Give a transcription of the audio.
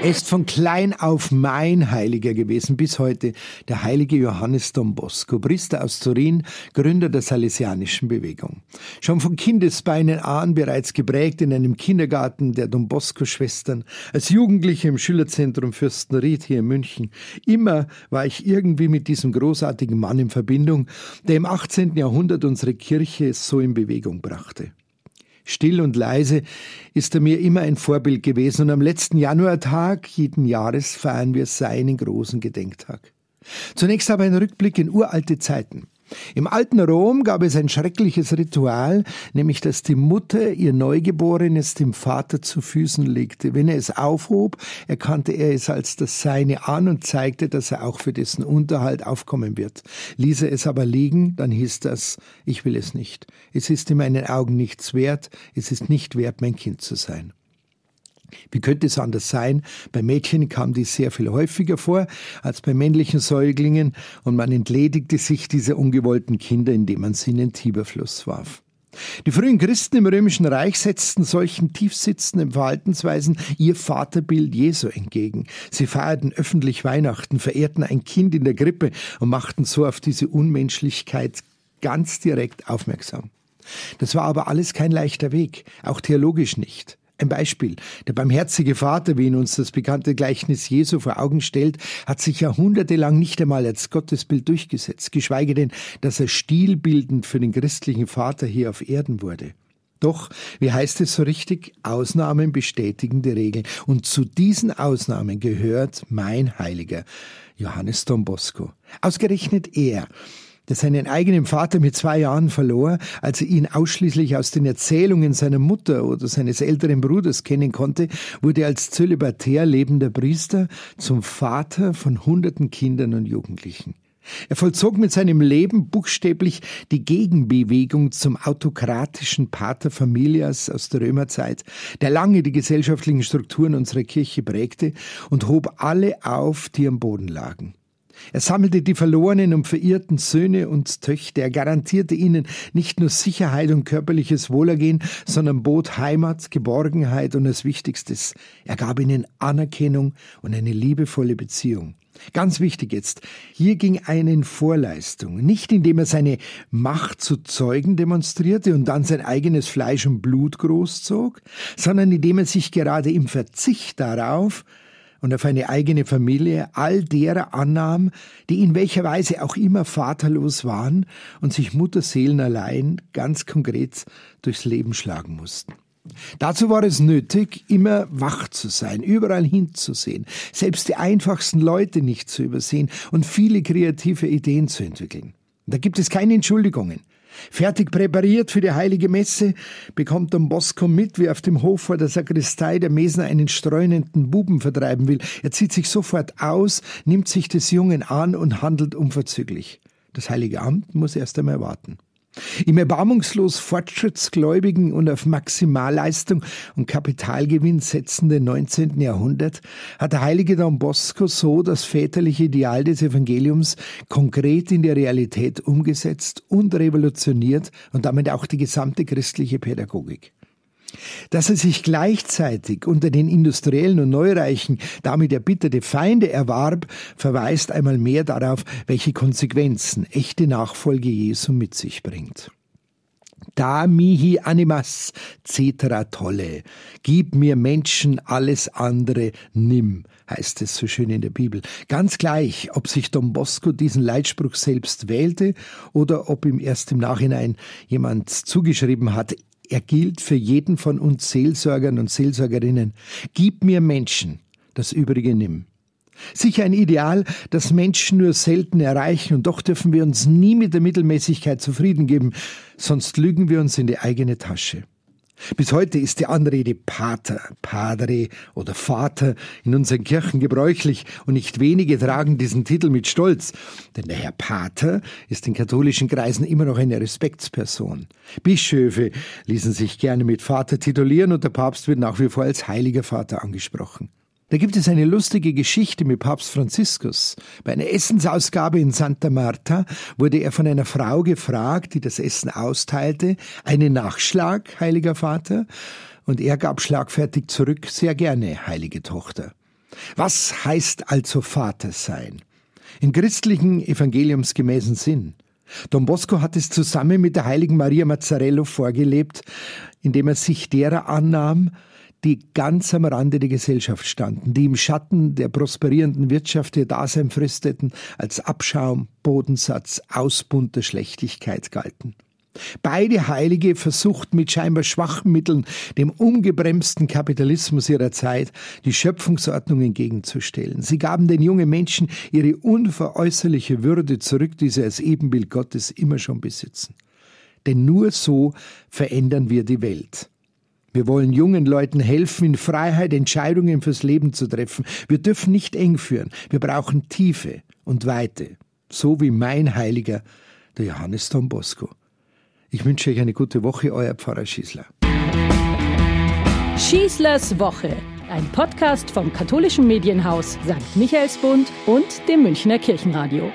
Er ist von klein auf mein Heiliger gewesen, bis heute der heilige Johannes Don Bosco, Priester aus Turin, Gründer der Salesianischen Bewegung. Schon von Kindesbeinen an bereits geprägt in einem Kindergarten der Don Bosco-Schwestern, als Jugendlicher im Schülerzentrum Fürstenried hier in München. Immer war ich irgendwie mit diesem großartigen Mann in Verbindung, der im 18. Jahrhundert unsere Kirche so in Bewegung brachte. Still und leise ist er mir immer ein Vorbild gewesen und am letzten Januartag jeden Jahres feiern wir seinen großen Gedenktag. Zunächst aber ein Rückblick in uralte Zeiten. Im alten Rom gab es ein schreckliches Ritual, nämlich dass die Mutter ihr Neugeborenes dem Vater zu Füßen legte. Wenn er es aufhob, erkannte er es als das Seine an und zeigte, dass er auch für dessen Unterhalt aufkommen wird. Ließ er es aber liegen, dann hieß das, ich will es nicht. Es ist in meinen Augen nichts wert, es ist nicht wert, mein Kind zu sein. Wie könnte es anders sein? Bei Mädchen kam dies sehr viel häufiger vor als bei männlichen Säuglingen und man entledigte sich dieser ungewollten Kinder, indem man sie in den Tiberfluss warf. Die frühen Christen im Römischen Reich setzten solchen tiefsitzenden Verhaltensweisen ihr Vaterbild Jesu entgegen. Sie feierten öffentlich Weihnachten, verehrten ein Kind in der Grippe und machten so auf diese Unmenschlichkeit ganz direkt aufmerksam. Das war aber alles kein leichter Weg, auch theologisch nicht. Ein Beispiel. Der barmherzige Vater, wie ihn uns das bekannte Gleichnis Jesu vor Augen stellt, hat sich jahrhundertelang nicht einmal als Gottesbild durchgesetzt, geschweige denn, dass er stilbildend für den christlichen Vater hier auf Erden wurde. Doch, wie heißt es so richtig, Ausnahmen bestätigen die Regeln. Und zu diesen Ausnahmen gehört mein Heiliger, Johannes Don Bosco. Ausgerechnet er der seinen eigenen Vater mit zwei Jahren verlor, als er ihn ausschließlich aus den Erzählungen seiner Mutter oder seines älteren Bruders kennen konnte, wurde als zölibatär lebender Priester zum Vater von hunderten Kindern und Jugendlichen. Er vollzog mit seinem Leben buchstäblich die Gegenbewegung zum autokratischen Pater Familias aus der Römerzeit, der lange die gesellschaftlichen Strukturen unserer Kirche prägte und hob alle auf, die am Boden lagen. Er sammelte die verlorenen und verirrten Söhne und Töchter. Er garantierte ihnen nicht nur Sicherheit und körperliches Wohlergehen, sondern bot Heimat, Geborgenheit und das Wichtigstes. Er gab ihnen Anerkennung und eine liebevolle Beziehung. Ganz wichtig jetzt, hier ging eine in Vorleistung, nicht indem er seine Macht zu Zeugen demonstrierte und dann sein eigenes Fleisch und Blut großzog, sondern indem er sich gerade im Verzicht darauf und auf eine eigene Familie all derer annahm, die in welcher Weise auch immer vaterlos waren und sich Mutterseelen allein ganz konkret durchs Leben schlagen mussten. Dazu war es nötig, immer wach zu sein, überall hinzusehen, selbst die einfachsten Leute nicht zu übersehen und viele kreative Ideen zu entwickeln. Da gibt es keine Entschuldigungen. Fertig präpariert für die heilige Messe bekommt Don Bosco mit, wie auf dem Hof vor der Sakristei der Mesner einen streunenden Buben vertreiben will. Er zieht sich sofort aus, nimmt sich des Jungen an und handelt unverzüglich. Das heilige Amt muss erst einmal warten. Im erbarmungslos fortschrittsgläubigen und auf Maximalleistung und Kapitalgewinn setzenden 19. Jahrhundert hat der heilige Don Bosco so das väterliche Ideal des Evangeliums konkret in die Realität umgesetzt und revolutioniert und damit auch die gesamte christliche Pädagogik. Dass er sich gleichzeitig unter den Industriellen und Neureichen damit erbitterte Feinde erwarb, verweist einmal mehr darauf, welche Konsequenzen echte Nachfolge Jesu mit sich bringt. Da mihi animas cetera tolle. Gib mir Menschen, alles andere nimm, heißt es so schön in der Bibel. Ganz gleich, ob sich Don Bosco diesen Leitspruch selbst wählte oder ob ihm erst im Nachhinein jemand zugeschrieben hat, er gilt für jeden von uns Seelsorgern und Seelsorgerinnen. Gib mir Menschen, das Übrige nimm. Sicher ein Ideal, das Menschen nur selten erreichen, und doch dürfen wir uns nie mit der Mittelmäßigkeit zufrieden geben, sonst lügen wir uns in die eigene Tasche. Bis heute ist die Anrede Pater, Padre oder Vater in unseren Kirchen gebräuchlich und nicht wenige tragen diesen Titel mit Stolz, denn der Herr Pater ist in katholischen Kreisen immer noch eine Respektsperson. Bischöfe ließen sich gerne mit Vater titulieren und der Papst wird nach wie vor als Heiliger Vater angesprochen. Da gibt es eine lustige Geschichte mit Papst Franziskus. Bei einer Essensausgabe in Santa Marta wurde er von einer Frau gefragt, die das Essen austeilte, einen Nachschlag, heiliger Vater, und er gab schlagfertig zurück, sehr gerne, heilige Tochter. Was heißt also Vater sein? Im christlichen evangeliumsgemäßen Sinn. Don Bosco hat es zusammen mit der heiligen Maria Mazzarello vorgelebt, indem er sich derer annahm, die ganz am Rande der Gesellschaft standen, die im Schatten der prosperierenden Wirtschaft ihr Dasein fristeten, als Abschaum, Bodensatz, Ausbund der Schlechtigkeit galten. Beide Heilige versuchten mit scheinbar schwachen Mitteln dem ungebremsten Kapitalismus ihrer Zeit die Schöpfungsordnung entgegenzustellen. Sie gaben den jungen Menschen ihre unveräußerliche Würde zurück, die sie als Ebenbild Gottes immer schon besitzen. Denn nur so verändern wir die Welt. Wir wollen jungen Leuten helfen, in Freiheit Entscheidungen fürs Leben zu treffen. Wir dürfen nicht eng führen. Wir brauchen Tiefe und Weite. So wie mein Heiliger, der Johannes Don Bosco. Ich wünsche euch eine gute Woche, euer Pfarrer Schießler. Schießlers Woche, ein Podcast vom katholischen Medienhaus St. Michaelsbund und dem Münchner Kirchenradio.